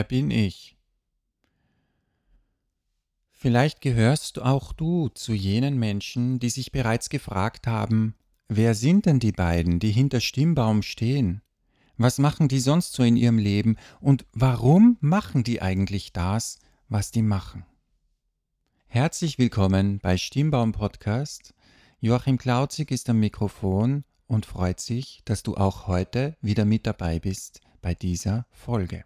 wer bin ich? Vielleicht gehörst auch du zu jenen Menschen, die sich bereits gefragt haben, wer sind denn die beiden, die hinter Stimmbaum stehen? Was machen die sonst so in ihrem Leben und warum machen die eigentlich das, was die machen? Herzlich willkommen bei Stimmbaum Podcast. Joachim Klauzig ist am Mikrofon und freut sich, dass du auch heute wieder mit dabei bist bei dieser Folge.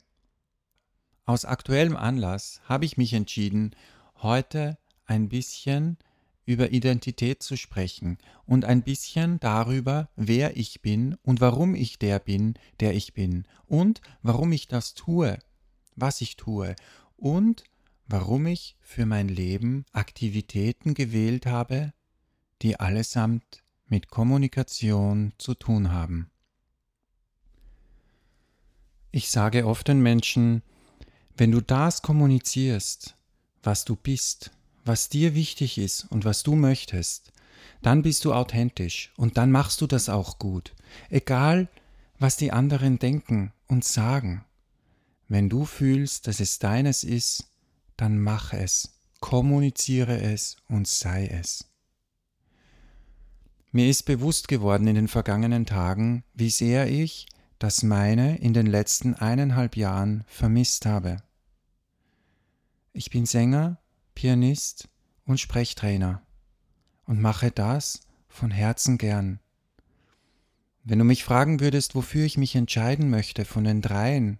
Aus aktuellem Anlass habe ich mich entschieden, heute ein bisschen über Identität zu sprechen und ein bisschen darüber, wer ich bin und warum ich der bin, der ich bin und warum ich das tue, was ich tue und warum ich für mein Leben Aktivitäten gewählt habe, die allesamt mit Kommunikation zu tun haben. Ich sage oft den Menschen, wenn du das kommunizierst, was du bist, was dir wichtig ist und was du möchtest, dann bist du authentisch und dann machst du das auch gut, egal was die anderen denken und sagen. Wenn du fühlst, dass es deines ist, dann mach es, kommuniziere es und sei es. Mir ist bewusst geworden in den vergangenen Tagen, wie sehr ich das meine in den letzten eineinhalb Jahren vermisst habe. Ich bin Sänger, Pianist und Sprechtrainer und mache das von Herzen gern. Wenn du mich fragen würdest, wofür ich mich entscheiden möchte von den dreien,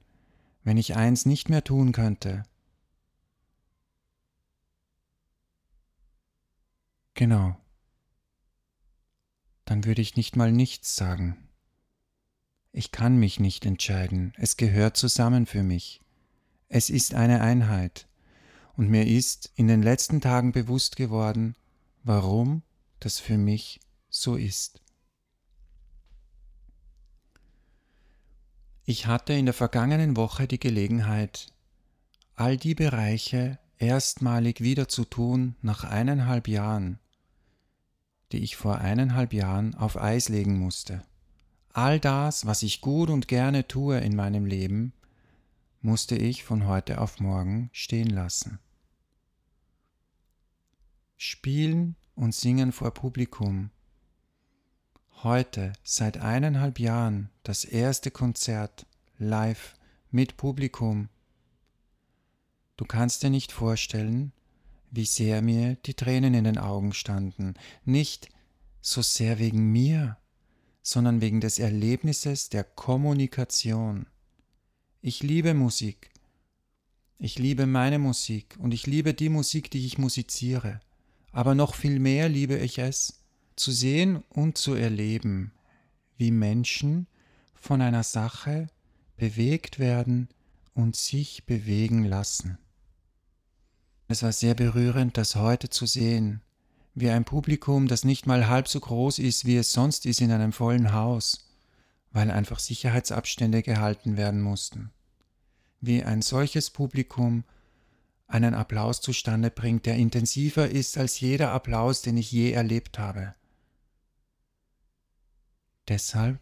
wenn ich eins nicht mehr tun könnte, genau, dann würde ich nicht mal nichts sagen. Ich kann mich nicht entscheiden, es gehört zusammen für mich. Es ist eine Einheit. Und mir ist in den letzten Tagen bewusst geworden, warum das für mich so ist. Ich hatte in der vergangenen Woche die Gelegenheit, all die Bereiche erstmalig wieder zu tun nach eineinhalb Jahren, die ich vor eineinhalb Jahren auf Eis legen musste. All das, was ich gut und gerne tue in meinem Leben, musste ich von heute auf morgen stehen lassen. Spielen und singen vor Publikum. Heute, seit eineinhalb Jahren, das erste Konzert live mit Publikum. Du kannst dir nicht vorstellen, wie sehr mir die Tränen in den Augen standen, nicht so sehr wegen mir, sondern wegen des Erlebnisses der Kommunikation. Ich liebe Musik. Ich liebe meine Musik und ich liebe die Musik, die ich musiziere. Aber noch viel mehr liebe ich es, zu sehen und zu erleben, wie Menschen von einer Sache bewegt werden und sich bewegen lassen. Es war sehr berührend, das heute zu sehen, wie ein Publikum, das nicht mal halb so groß ist, wie es sonst ist in einem vollen Haus, weil einfach Sicherheitsabstände gehalten werden mussten. Wie ein solches Publikum einen Applaus zustande bringt, der intensiver ist als jeder Applaus, den ich je erlebt habe. Deshalb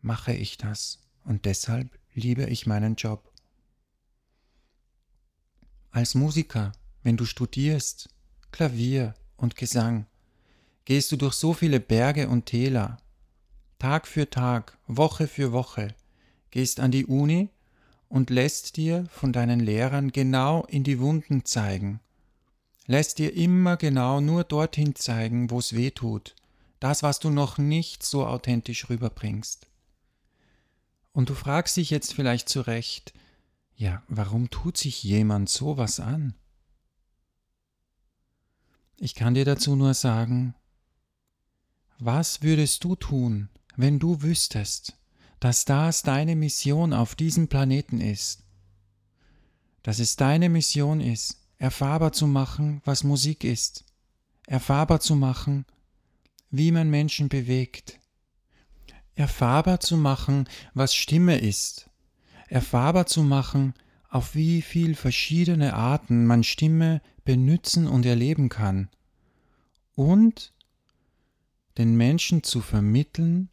mache ich das und deshalb liebe ich meinen Job. Als Musiker, wenn du studierst, Klavier und Gesang, gehst du durch so viele Berge und Täler, Tag für Tag, Woche für Woche, gehst an die Uni und lässt dir von deinen Lehrern genau in die Wunden zeigen, lässt dir immer genau nur dorthin zeigen, wo es weh tut, das, was du noch nicht so authentisch rüberbringst. Und du fragst dich jetzt vielleicht zu Recht, ja, warum tut sich jemand sowas an? Ich kann dir dazu nur sagen, was würdest du tun, wenn du wüsstest, dass das deine Mission auf diesem Planeten ist? Dass es deine Mission ist, erfahrbar zu machen, was Musik ist, erfahrbar zu machen, wie man Menschen bewegt, erfahrbar zu machen, was Stimme ist, erfahrbar zu machen, auf wie viel verschiedene Arten man Stimme benützen und erleben kann. Und den Menschen zu vermitteln,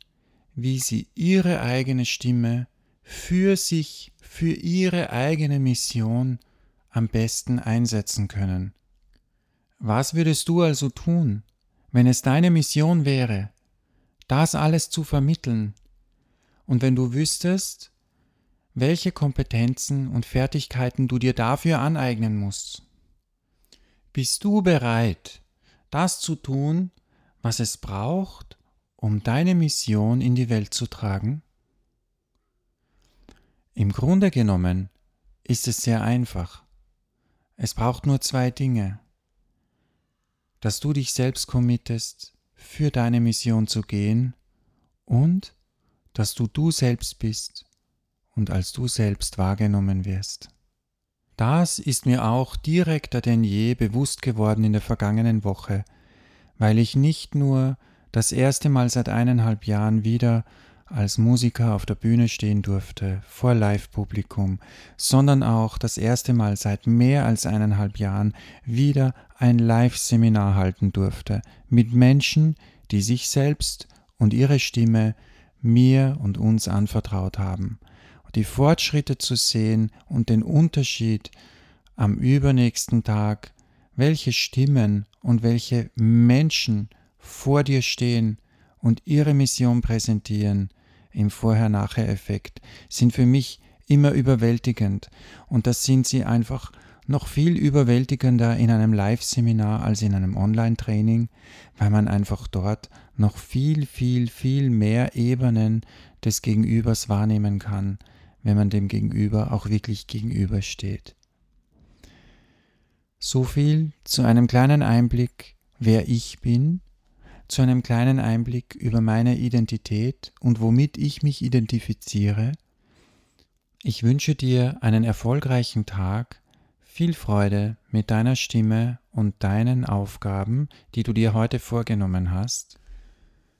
wie sie ihre eigene Stimme für sich, für ihre eigene Mission am besten einsetzen können. Was würdest du also tun, wenn es deine Mission wäre, das alles zu vermitteln, und wenn du wüsstest, welche Kompetenzen und Fertigkeiten du dir dafür aneignen musst? Bist du bereit, das zu tun, was es braucht, um deine Mission in die Welt zu tragen? Im Grunde genommen ist es sehr einfach. Es braucht nur zwei Dinge. Dass du dich selbst committest, für deine Mission zu gehen und dass du du selbst bist und als du selbst wahrgenommen wirst. Das ist mir auch direkter denn je bewusst geworden in der vergangenen Woche, weil ich nicht nur das erste Mal seit eineinhalb Jahren wieder als Musiker auf der Bühne stehen durfte, vor Live-Publikum, sondern auch das erste Mal seit mehr als eineinhalb Jahren wieder ein Live-Seminar halten durfte, mit Menschen, die sich selbst und ihre Stimme mir und uns anvertraut haben. Die Fortschritte zu sehen und den Unterschied am übernächsten Tag, welche Stimmen und welche Menschen vor dir stehen und ihre Mission präsentieren, im Vorher-Nachher-Effekt, sind für mich immer überwältigend. Und das sind sie einfach noch viel überwältigender in einem Live-Seminar als in einem Online-Training, weil man einfach dort noch viel, viel, viel mehr Ebenen des Gegenübers wahrnehmen kann, wenn man dem Gegenüber auch wirklich gegenübersteht. So viel zu einem kleinen Einblick, wer ich bin zu einem kleinen Einblick über meine Identität und womit ich mich identifiziere. Ich wünsche dir einen erfolgreichen Tag, viel Freude mit deiner Stimme und deinen Aufgaben, die du dir heute vorgenommen hast.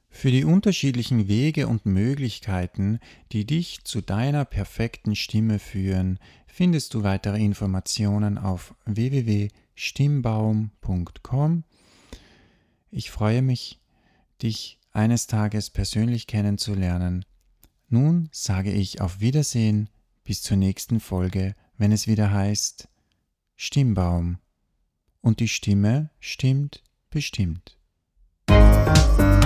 Für die unterschiedlichen Wege und Möglichkeiten, die dich zu deiner perfekten Stimme führen, findest du weitere Informationen auf www.stimmbaum.com ich freue mich, dich eines Tages persönlich kennenzulernen. Nun sage ich auf Wiedersehen bis zur nächsten Folge, wenn es wieder heißt Stimmbaum. Und die Stimme stimmt bestimmt. Musik